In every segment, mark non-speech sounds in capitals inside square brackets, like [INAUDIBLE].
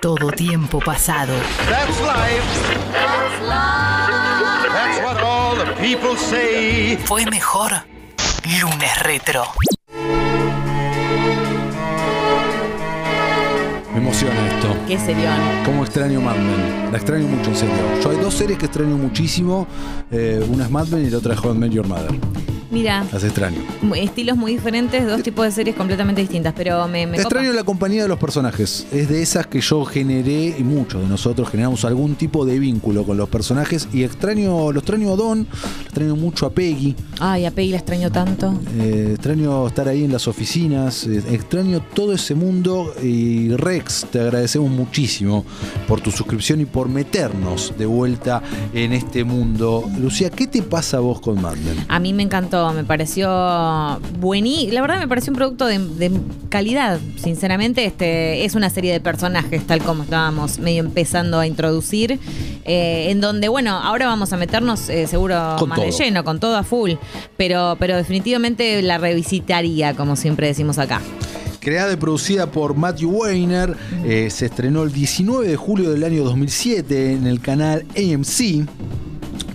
todo tiempo pasado. That's life. That's what all the people say. Fue mejor lunes retro. Me emociona esto. Qué serión. Como extraño Mad Men. La extraño mucho, en serio. Yo hay dos series que extraño muchísimo. eh, una es Mad Men y la otra es How I Met Your Mother. Mira, Las extraño. estilos muy diferentes, dos tipos de series completamente distintas, pero me, me copa. extraño la compañía de los personajes. Es de esas que yo generé y muchos de nosotros generamos algún tipo de vínculo con los personajes. Y extraño, lo extraño a Don, extraño mucho a Peggy. Ay, a Peggy la extraño tanto. Eh, extraño estar ahí en las oficinas, eh, extraño todo ese mundo y Rex, te agradecemos muchísimo por tu suscripción y por meternos de vuelta en este mundo. Lucía, ¿qué te pasa a vos con Mad Men? A mí me encantó, me pareció buenísimo. La verdad me pareció un producto de, de calidad, sinceramente. Este, es una serie de personajes, tal como estábamos medio empezando a introducir. eh, en donde, bueno, ahora vamos a meternos eh, seguro Con más de lleno, con todo a full. Pero, pero definitivamente la revisitaría, como siempre decimos acá. Creada y producida por Matthew Weiner, eh, se estrenó el 19 de julio del año 2007 en el canal AMC.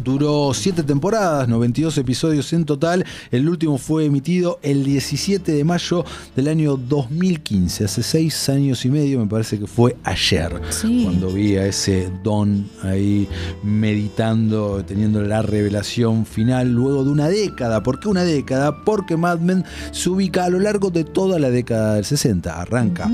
Duró 7 temporadas, 92 episodios en total. El último fue emitido el 17 de mayo del año 2015. Hace 6 años y medio, me parece que fue ayer. Sí. Cuando vi a ese Don ahí meditando, teniendo la revelación final luego de una década. ¿Por qué una década? Porque Mad Men se ubica a lo largo de toda la década del 60. Arranca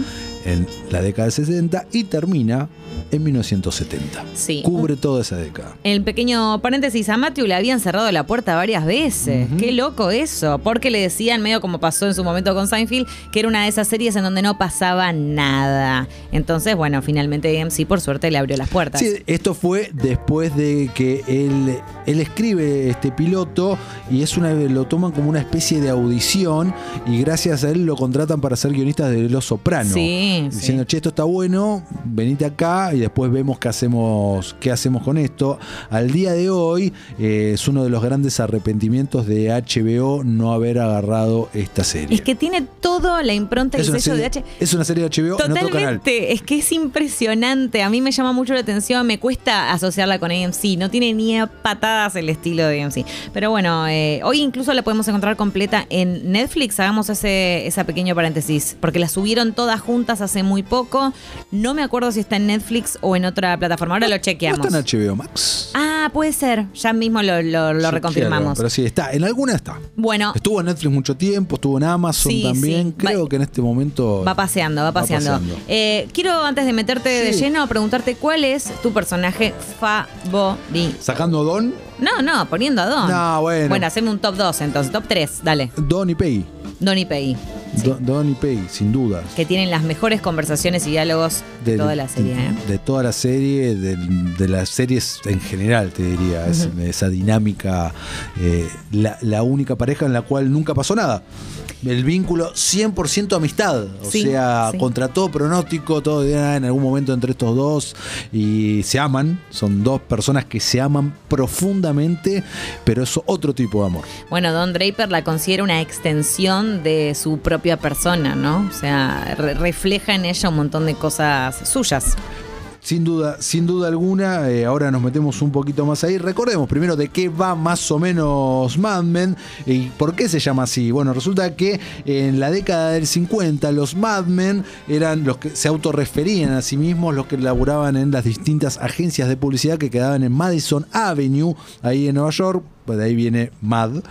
en la década del 60 y termina en 1970. Sí. Cubre toda esa década. El pequeño paréntesis, a Matthew le habían cerrado la puerta varias veces. Qué loco eso. Porque le decían, medio como pasó en su momento con Seinfeld, que era una de esas series en donde no pasaba nada. Entonces, bueno, finalmente AMC por suerte le abrió las puertas. Sí, esto fue después de que él, él escribe este piloto y es una, lo toman como una especie de audición y gracias a él lo contratan para ser guionista de Los Soprano. Sí, sí. Diciendo, che, esto está bueno, venite acá y después vemos qué hacemos, qué hacemos con esto. Al día de hoy eh, es uno de los grandes arrepentimientos de HBO no haber agarrado esta serie. Es que tiene todo la impronta y sello serie, de H. es una serie de HBO en otro canal. Totalmente, es que es impresionante. A mí me llama mucho la atención, me cuesta asociarla con AMC. No tiene ni a patadas el estilo de AMC. Pero bueno, eh, hoy incluso la podemos encontrar completa en Netflix. Hagamos ese, esa pequeño paréntesis, porque la subieron todas juntas hace muy poco. No me acuerdo si está en Netflix o en otra plataforma. Ahora lo ¿No chequeamos. está en HBO Max? Ah, puede ser. Ya mismo lo, lo- lo Chequealo, reconfirmamos. Pero sí, está. En alguna está. Bueno, Estuvo en Netflix mucho tiempo, estuvo en Amazon Sí, también. sí. Creo Va- que en este momento. Va paseando, va paseando. paseando. Eh, quiero, antes de meterte de lleno, preguntarte cuál es tu personaje favorito. Sacando Don, No, no, poniendo a Don. No, bueno. Bueno, haceme un top 2 entonces, top 3, dale. Don y Peggy. Don y Peggy, Do- Don y sin dudas. que tienen las mejores conversaciones y diálogos de, toda la serie. ¿eh? De toda la serie, de, de las series en general, te diría. Es- esa dinámica, eh, la, la única pareja en la cual nunca pasó nada. El vínculo 100% amistad. O Sí, sea, sí. contra todo pronóstico, todo era en algún momento entre estos dos. Y se aman. Son dos personas que se aman profundamente, pero es otro tipo de amor. Bueno, Don Draper la considera una extensión de su propia persona, ¿no? O sea, re- refleja en ella un montón de cosas suyas. Sin duda, sin duda alguna, eh, ahora nos metemos un poquito más ahí. Recordemos primero de qué va más o menos Mad Men y por qué se llama así. Bueno, resulta que en la década del 50 los Mad Men eran los que se autorreferían a sí mismos, los que laburaban en las distintas agencias de publicidad que quedaban en Madison Avenue, ahí en Nueva York. Pues de ahí viene Mad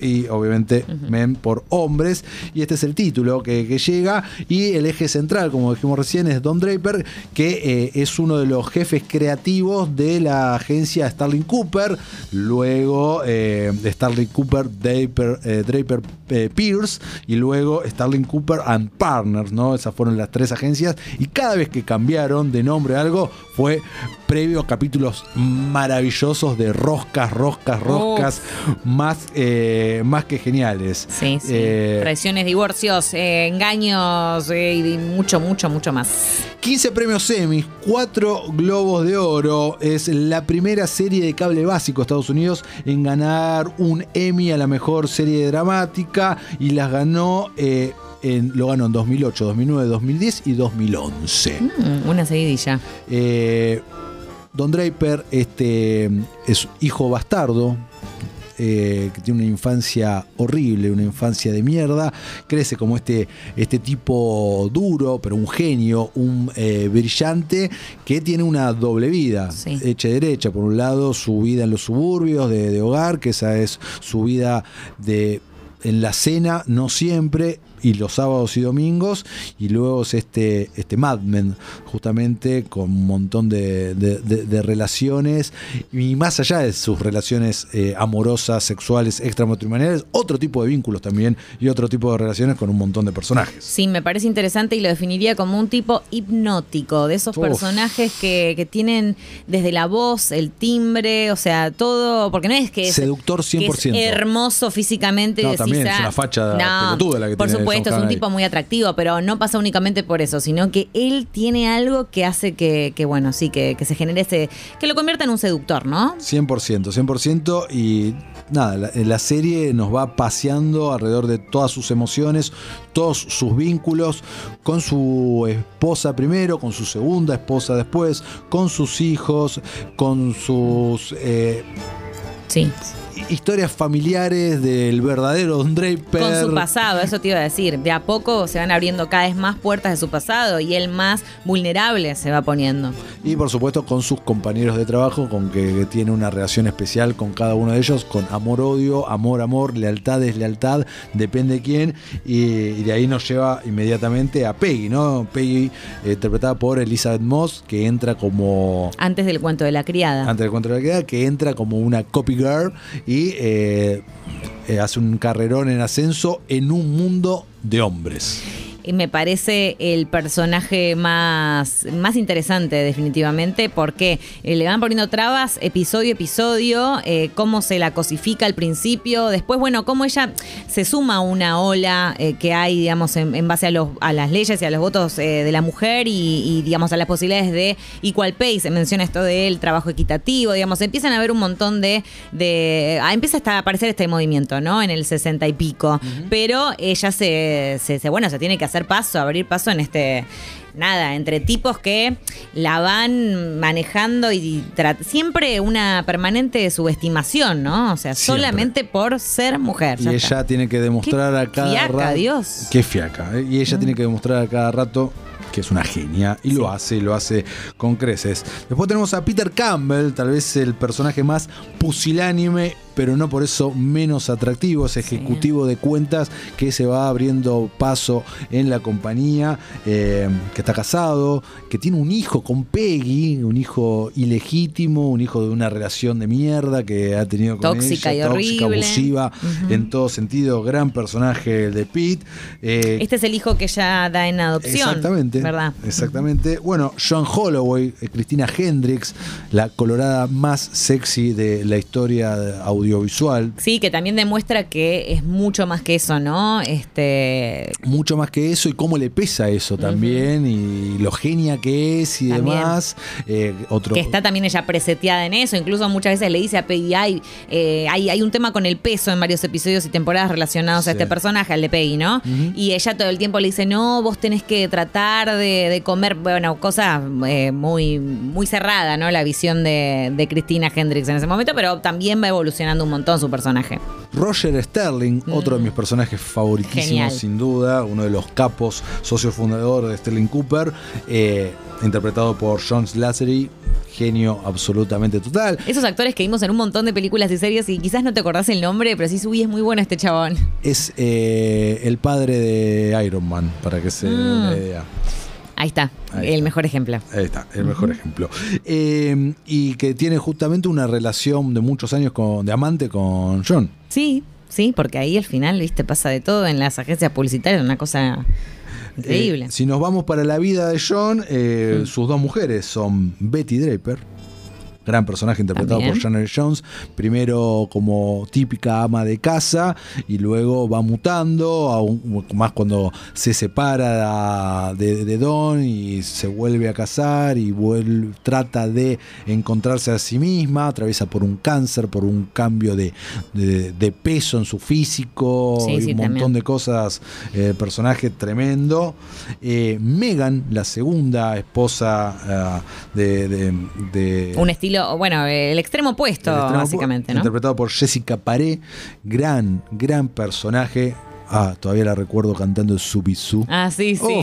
y obviamente Men por hombres. Y este es el título que, que llega. Y el eje central, como dijimos recién, es Don Draper, que eh, es uno de los jefes creativos de la agencia Starling Cooper. Luego eh, Starling Cooper, Draper, eh, Draper eh, Pierce. Y luego Starling Cooper and Partners, ¿no? Esas fueron las tres agencias. Y cada vez que cambiaron de nombre a algo, fue previo a capítulos maravillosos de roscas, roscas, roscas, más, eh, más que geniales. Sí, sí. Eh, Traiciones, divorcios, eh, engaños y mucho, mucho, mucho más. 15 premios Emmy, 4 Globos de Oro. Es la primera serie de cable básico de Estados Unidos en ganar un Emmy a la mejor serie dramática y las ganó. en, lo ganó en 2008, 2009, 2010 y 2011. Mm, una seguidilla. Eh, Don Draper este, es hijo bastardo. Eh, que tiene una infancia horrible, una infancia de mierda, crece como este, este tipo duro, pero un genio, un eh, brillante, que tiene una doble vida, Sí. hecha y derecha. Por un lado, su vida en los suburbios de, de hogar, que esa es su vida de en la cena, no siempre, y los sábados y domingos, y luego es este, este Mad Men, justamente con un montón de, de- de- de relaciones, y más allá de sus relaciones eh, amorosas, sexuales, extramatrimoniales, otro tipo de vínculos también, y otro tipo de relaciones con un montón de personajes. Sí, me parece interesante y lo definiría como un tipo hipnótico, de esos Uf. personajes que, que tienen desde la voz, el timbre, o sea, todo, porque no es que es Seductor que 100%. es hermoso físicamente. y No, decís, también es una facha no, pelotuda la que Por tiene supuesto, es un tipo muy atractivo, pero no pasa únicamente por eso, sino que él tiene algo que hace que, que bueno, sí, que, que se genere ese, que lo convierta en un seductor, ¿no? 100%, 100% y nada, la, la serie nos va paseando alrededor de todas sus emociones, todos sus vínculos, con su esposa primero, con su segunda esposa después, con sus hijos, con sus eh, Sí. Historias familiares del verdadero Don Draper. Con su pasado, eso te iba a decir. De a poco se van abriendo cada vez más puertas de su pasado y él más vulnerable se va poniendo. Y por supuesto con sus compañeros de trabajo, con que tiene una relación especial con cada uno de ellos, con amor-odio, amor-amor, lealtad-deslealtad, depende de quién. Y, y de ahí nos lleva inmediatamente a Peggy, ¿no? Peggy, eh, interpretada por Elizabeth Moss, que entra como... Antes del cuento de la criada. Antes del cuento de la queda, que entra como una copy girl y eh, eh, hace un carrerón en ascenso en un mundo de hombres. Me parece el personaje más, más interesante definitivamente porque eh, le van poniendo trabas episodio a episodio, eh, cómo se la cosifica al principio, después bueno, cómo ella se suma a una ola eh, que hay digamos en, en base a, los, a las leyes y a los votos eh, de la mujer y, y, digamos a las posibilidades de equal pay, se menciona esto del trabajo equitativo, digamos, empiezan a haber un montón de, de ah, empieza hasta a aparecer este movimiento, ¿no? En el 60 y pico, pero ella se, se, se- bueno, se tiene que hacer paso, abrir paso en este nada, entre tipos que la van manejando y siempre una permanente subestimación, ¿no? O sea, Siempre. solamente por ser mujer. Y ella está. tiene que demostrar a cada fiaca, rato. Dios. Qué fiaca. ¿eh? Y ella tiene que demostrar a cada rato que es una genia. Y lo hace, y lo hace con creces. Después tenemos a Peter Campbell, tal vez el personaje más pusilánime, pero no por eso menos atractivo. Es ejecutivo de cuentas que se va abriendo paso en la compañía, eh, que está casado, que tiene un hijo con Peggy, un hijo ilegítimo, un hijo de una relación de mierda que ha tenido con Tóxica ella, y tóxica, horrible. abusiva, en todo sentido, gran personaje de Pete. Eh, Este es el hijo que ella da en adopción. Exactamente. ¿Verdad? Exactamente. Bueno, John Holloway, eh, Cristina Hendricks, la colorada más sexy de la historia audiovisual. Sí, que también demuestra que es mucho más que eso, ¿no? Este. Mucho más que eso y cómo le pesa eso también y lo genia que es y También. demás. Eh, otro, Que está también ella preseteada en eso. Incluso muchas veces le dice a Peggy, "Ay, eh, hay, hay un tema con el peso en varios episodios y temporadas relacionados a este personaje, al de Peggy, ¿no? Y ella todo el tiempo le dice, no, vos tenés que tratar de, de comer, bueno, cosa eh, muy, muy cerrada, ¿no? La visión de, de Cristina Hendricks en ese momento, pero también va evolucionando un montón su personaje. Roger Sterling, otro de mis personajes favoritísimos, Mm. Genial. sin duda, uno de los capos, socio fundador de Sterling Cooper, eh, interpretado por John Slattery, genio absolutamente total. Esos actores que vimos en un montón de películas y series y quizás no te acordás el nombre, pero sí, uy, es muy bueno este chabón. Es eh, el padre de Iron Man, para que se den una Mm. idea. Ahí está, Ahí el está. mejor ejemplo. Ahí está, el mejor ejemplo. Eh, y que tiene justamente una relación de muchos años con, de amante con John. Sí, sí, porque ahí al final, viste, pasa de todo en las agencias publicitarias, una cosa increíble. Eh, si nos vamos para la vida de John, eh, sus dos mujeres son Betty Draper gran personaje interpretado También. por Janet Jones, primero como típica ama de casa y luego va mutando, aún más cuando se separa de, de Don y se vuelve a casar y vuelve, trata de encontrarse a sí misma, atraviesa por un cáncer, por un cambio de, de- de peso en su físico Sí, y sí, un montón también. de cosas, eh, personaje tremendo. Eh, Megan, la segunda esposa ah, de, Un estilo, bueno, el extremo opuesto, el extremo básicamente, ¿no? Interpretado por Jessica Paré, gran, gran personaje. Ah, todavía la recuerdo cantando Subisu. Ah, sí, sí.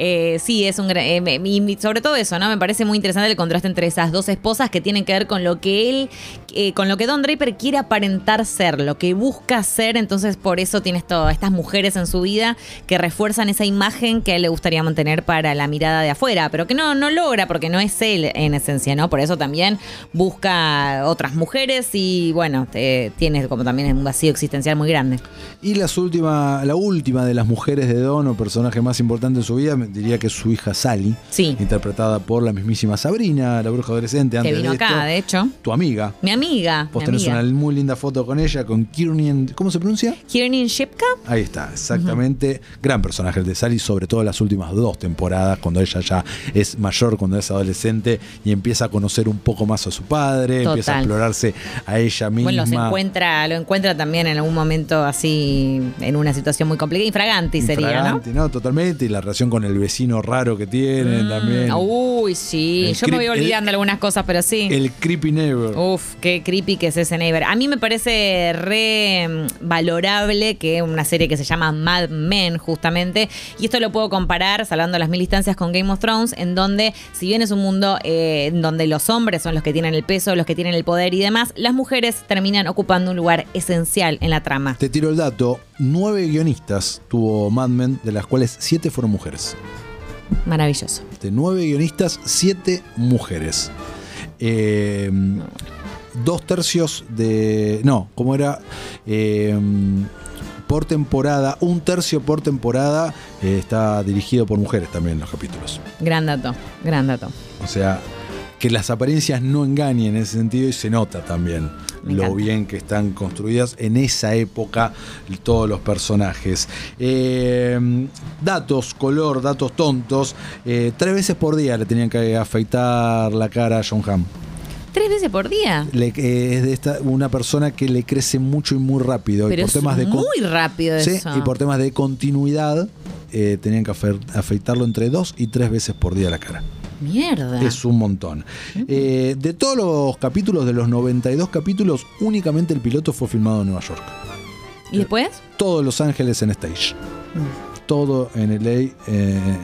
Eh, sí, es un gran. eh, y sobre todo eso, ¿no? Me parece muy interesante el contraste entre esas dos esposas que tienen que ver con lo que él, eh, con lo que Don Draper quiere aparentar ser, lo que busca ser. Entonces, por eso tienes todas estas mujeres en su vida que refuerzan esa imagen que a él le gustaría mantener para la mirada de afuera, pero que no, no logra porque no es él en esencia, ¿no? Por eso también busca otras mujeres y, bueno, te- tiene como también un vacío existencial muy grande. Y las última, la última de las mujeres de Don, o personaje más importante en su vida, diría que es su hija Sally, Sí. interpretada por la mismísima Sabrina, la bruja adolescente. Que Antes vino de acá, esto, de hecho. Tu amiga. Mi amiga. Vos mi tenés amiga. una muy linda foto con ella, con Kiernan. ¿Cómo se pronuncia? Kiernan Shipka. Ahí está, exactamente. Gran personaje el de Sally, sobre todo en las últimas dos temporadas, cuando ella ya es mayor, cuando es adolescente y empieza a conocer un poco más a su padre, empieza a explorarse a ella misma. Bueno, se encuentra, lo encuentra también en algún momento así, en una situación muy complicada. Infraganti sería, ¿no? Infragante, ¿no? Totalmente. Y la relación con el vecino raro que tiene Mm, también. Uy, sí. El Yo me voy olvidando algunas cosas, pero sí. El creepy neighbor. Uf, qué creepy que es ese neighbor. A mí me parece re mm, valorable que una serie que se llama Mad Men, justamente, y esto lo puedo comparar, salvando las mil instancias, con Game of Thrones, en donde, si bien es un mundo eh, en donde los hombres son los que tienen el peso, los que tienen el poder y demás, las mujeres terminan ocupando un lugar esencial en la trama. Te tiro el dato. Nueve guionistas tuvo Mad Men, de las cuales siete fueron mujeres. Maravilloso. De nueve guionistas, siete mujeres. Eh, dos tercios de. No, ¿cómo era? Eh, por temporada, un tercio por temporada eh, está dirigido por mujeres también los capítulos. Gran dato, gran dato. O sea, que las apariencias no engañen en ese sentido y se nota también lo bien que están construidas en esa época todos los personajes. Eh, datos, color, datos tontos. Eh, tres veces por día le tenían que afeitar la cara a John Hamm. ¿Tres veces por día? Le- eh, es de esta, una persona que le crece mucho y muy rápido. y por es temas de muy rápido Sí, y por temas de continuidad eh, tenían que afe- afeitarlo entre dos y tres veces por día la cara. Mierda. Es un montón. Eh, de todos los capítulos, de los 92 capítulos, únicamente el piloto fue filmado en Nueva York. ¿Y después? Todo Los Ángeles en stage. Todo en LA, eh,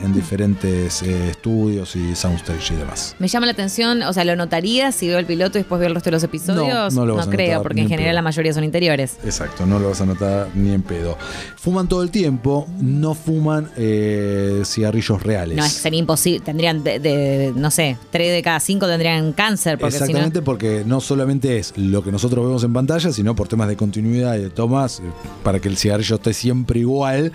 en diferentes eh, estudios y soundstage y demás. Me llama la atención, o sea, ¿lo notaría si veo el piloto y después veo el resto de los episodios? No, no lo vas a creo, notar, porque en en general pedo. la mayoría son interiores. Exacto, no lo vas a notar ni en pedo. Fuman todo el tiempo, no fuman eh, cigarrillos reales. No, es que sería imposible. Tendrían, de, de- no sé, tres de cada cinco tendrían cáncer. Porque si no- Exactamente, porque no solamente es lo que nosotros vemos en pantalla, sino por temas de continuidad y de tomas, eh, para que el cigarrillo esté siempre igual,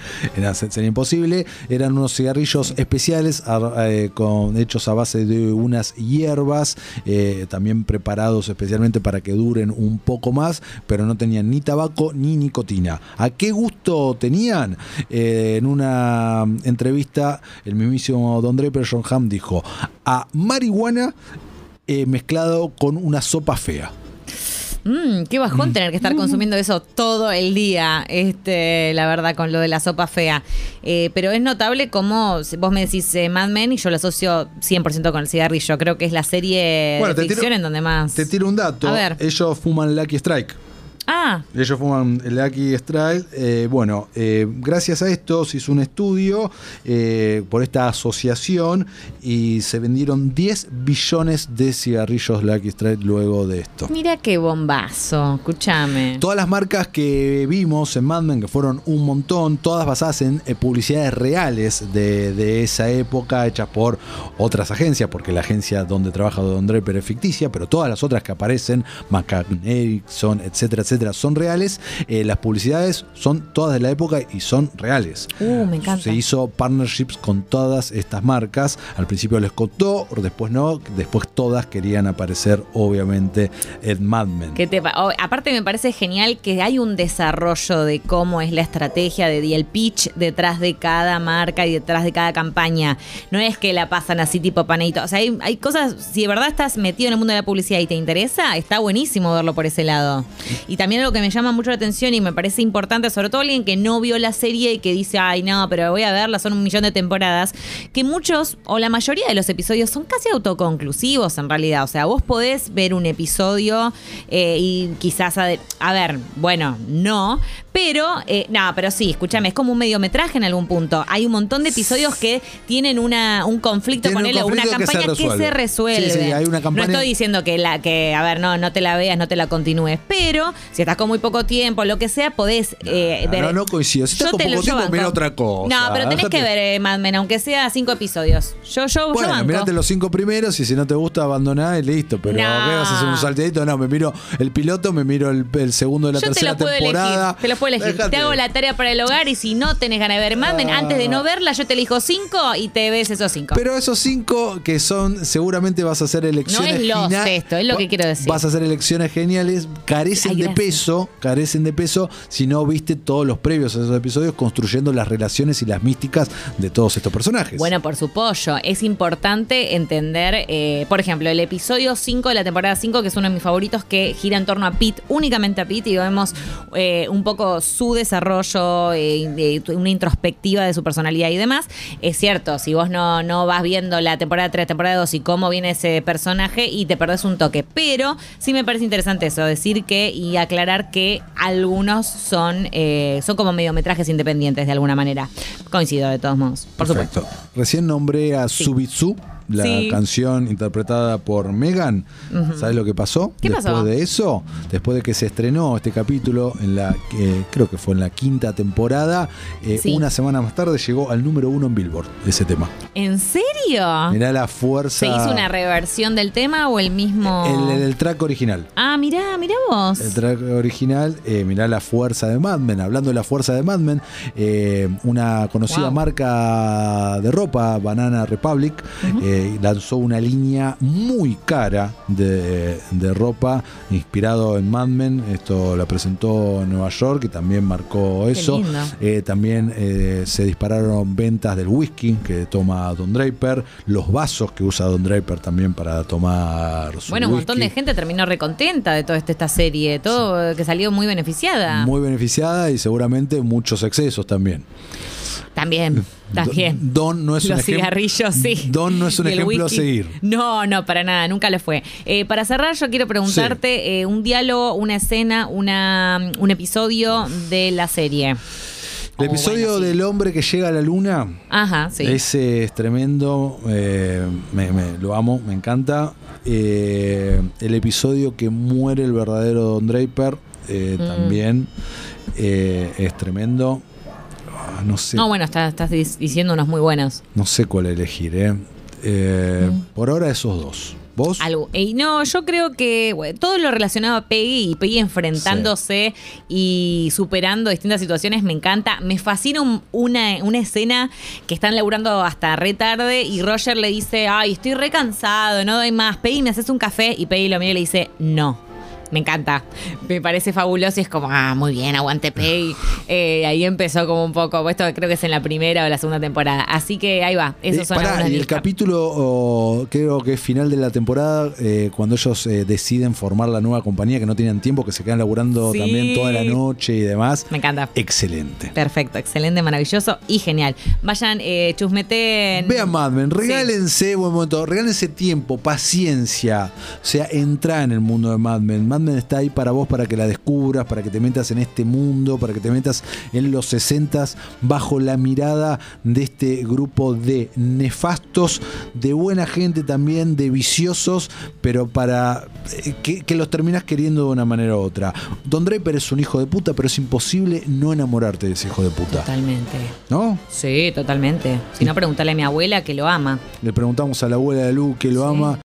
imposible. Eran unos cigarrillos especiales eh, con, hechos a base de unas hierbas, eh, también preparados especialmente para que duren un poco más, pero no tenían ni tabaco ni nicotina. ¿A qué gusto tenían? Eh, en una entrevista, el mismísimo Don Draper John Hamm dijo, a marihuana mezclado con una sopa fea. Mm, qué bajón tener que estar consumiendo eso todo el día, este, la verdad, con lo de la sopa fea. Eh, pero es notable como vos me decís eh, Mad Men y yo lo asocio 100% con el cigarrillo. Creo que es la serie Bueno, de tiro- ficción en donde más... Te tiro un dato. A ver. Ellos fuman Lucky Strike. Ah, Ellos fuman Lucky Strike. Eh, bueno, eh, gracias a esto se hizo un estudio eh, por esta asociación y se vendieron 10 billones de cigarrillos Lucky Strike luego de esto. mira qué bombazo, escúchame. Todas las marcas que vimos en Mad Men, que fueron un montón, todas basadas en publicidades reales de, de esa época, hechas por otras agencias, porque la agencia donde trabaja Don Draper es ficticia, pero todas las otras que aparecen, McCann, Erickson, etcétera, etcétera, etcétera, son reales. Eh, las publicidades son todas de la época y son reales. Uh, me encanta. Se hizo partnerships con todas estas marcas. Al principio les costó, después no. Después todas querían aparecer, obviamente, en Mad Men. ¿Qué te pa- oh, aparte me parece genial que hay un desarrollo de cómo es la estrategia de y el pitch detrás de cada marca y detrás de cada campaña. No es que la pasan así tipo panito. O sea, hay, hay cosas, si de verdad estás metido en el mundo de la publicidad y te interesa, está buenísimo verlo por ese lado. Y también algo que me llama mucho la atención y me parece importante, sobre todo alguien que no vio la serie y que dice, ay no, pero voy a verla, son un millón de temporadas, que muchos o la mayoría de los episodios son casi autoconclusivos en realidad. O sea, vos podés ver un episodio eh, y quizás, a, a ver, bueno, no, pero, eh, no, pero sí, escúchame, es como un mediometraje en algún punto. Hay un montón de episodios que tienen una, un conflicto Tiene con un él o una conflicto que se campaña que se resuelve. resuelve. Sí, sí, hay una campaña- No estoy diciendo que la que, a ver, no, no te la veas, no te la continúes, pero si estás con muy poco tiempo, lo que sea, podés eh, No, ver. no, no coincido. Si estás Yo con te poco yo tiempo, mira otra cosa. No, pero tenés Déjate- que ver eh, Mad Men, aunque sea cinco episodios. Yo, yo, yo Bueno, banco. mirate los cinco primeros y si no te gusta abandonar y listo. Pero No. ¿qué vas a hacer un salteadito? No, me miro el piloto, me miro el, el segundo de la Yo te tercera lo puedo temporada. elegir. Te lo puedo elegir. Déjate. Te hago la tarea para el hogar y si no tenés ganas de ver Mad Men, Ah. antes de no verla, yo te elijo cinco y te ves esos cinco. Pero esos cinco que son, seguramente vas a hacer elecciones No es genia- esto, es lo que quiero decir. Vas a hacer elecciones geniales, carecen Ay, de. Peso, carecen de peso si no viste todos los previos a esos episodios construyendo las relaciones y las místicas de todos estos personajes. Bueno, por su pollo. Es importante entender, eh, por ejemplo, el episodio 5 de la temporada 5, que es uno de mis favoritos, que gira en torno a Pete, únicamente a Pete, y vemos eh, un poco su desarrollo, eh, una introspectiva de su personalidad y demás. Es cierto, si vos no, no vas viendo la temporada 3, temporada 2 y cómo viene ese personaje y te perdés un toque. Pero sí me parece interesante eso, decir que y aclarar que algunos son, eh, son como mediometrajes independientes de alguna manera. Coincido de todos modos, por supuesto. Perfecto. Recién nombré a Subitsu, la Sí. canción interpretada por Megan. ¿Sabes lo que pasó? ¿Qué después pasó? de eso, después de que se estrenó este capítulo en la creo que fue en la quinta temporada, eh, Sí. una semana más tarde llegó al número uno en Billboard ese tema. ¿En serio? Mirá la fuerza. ¿Se hizo una reversión del tema o el mismo? el, el- el track original. Ah, mirá, mirá vos. El track original, eh, mirá la fuerza de Mad Men. Hablando de la fuerza de Mad Men, eh, una conocida Wow. marca de ropa, Banana Republic, eh, lanzó una línea muy cara de, de ropa inspirado en Mad Men. Esto la presentó en Nueva York y también marcó eso. Eh, también eh, se dispararon ventas del whisky que toma Don Draper, los vasos que usa Don Draper también para tomar su Bueno, un montón de gente terminó recontenta de toda esta, esta serie, todo que salió muy beneficiada. muy beneficiada y seguramente muchos excesos también. También, también. Don no es un Los cigarrillos, sí. Don no es un ejemplo a seguir. No, no, para nada, nunca lo fue. Eh, para cerrar, yo quiero preguntarte eh, un diálogo, una escena, una, un episodio de la serie. El Oh, episodio bueno, sí. del hombre que llega a la luna, Ajá, sí. ese es tremendo, eh, me- me- lo amo, me encanta. Eh, el episodio que muere el verdadero Don Draper eh, Mm. también eh, es tremendo. Ah, No sé, No, bueno, estás, diciendo unos muy buenos. no sé cuál elegir. Eh. Eh, Por ahora esos dos. ¿Vos? Algo. Y no, yo creo que bueno, todo lo relacionado a Peggy y Peggy enfrentándose y superando distintas situaciones me encanta. Me fascina un- una, una escena que están laburando hasta re tarde y Roger le dice, ay, estoy re cansado, no doy más. Peggy, ¿me haces un café? Y Peggy lo mira y le dice, no. Me encanta, me parece fabuloso y es como, ah, muy bien, aguante Peggy. [SIGHS] Eh, ahí empezó como un poco, esto creo que es en la primera o la segunda temporada. Así que ahí va, esos Eh, son pará, y el capítulo, oh, creo que es final de la temporada, eh, cuando ellos eh, deciden formar la nueva compañía, que no tenían tiempo, que se quedan laburando Sí. también toda la noche y demás. Me encanta. Excelente. Perfecto, excelente, maravilloso y genial. Vayan, eh, chusmeten. Vean Mad Men, regálense, buen momento, regálense tiempo, paciencia. O sea, entra en el mundo de Mad Men. Mad Está ahí para vos, para que la descubras, para que te metas en este mundo, para que te metas en los 60 bajo la mirada de este grupo de nefastos, de buena gente también, de viciosos, pero para eh, que, que los terminas queriendo de una manera u otra. Don Draper es un hijo de puta, pero es imposible no enamorarte de ese hijo de puta. Totalmente. ¿No? Sí, totalmente. Si no, pregúntale a mi abuela que lo ama. Le preguntamos a la abuela de Lu que lo Sí. ama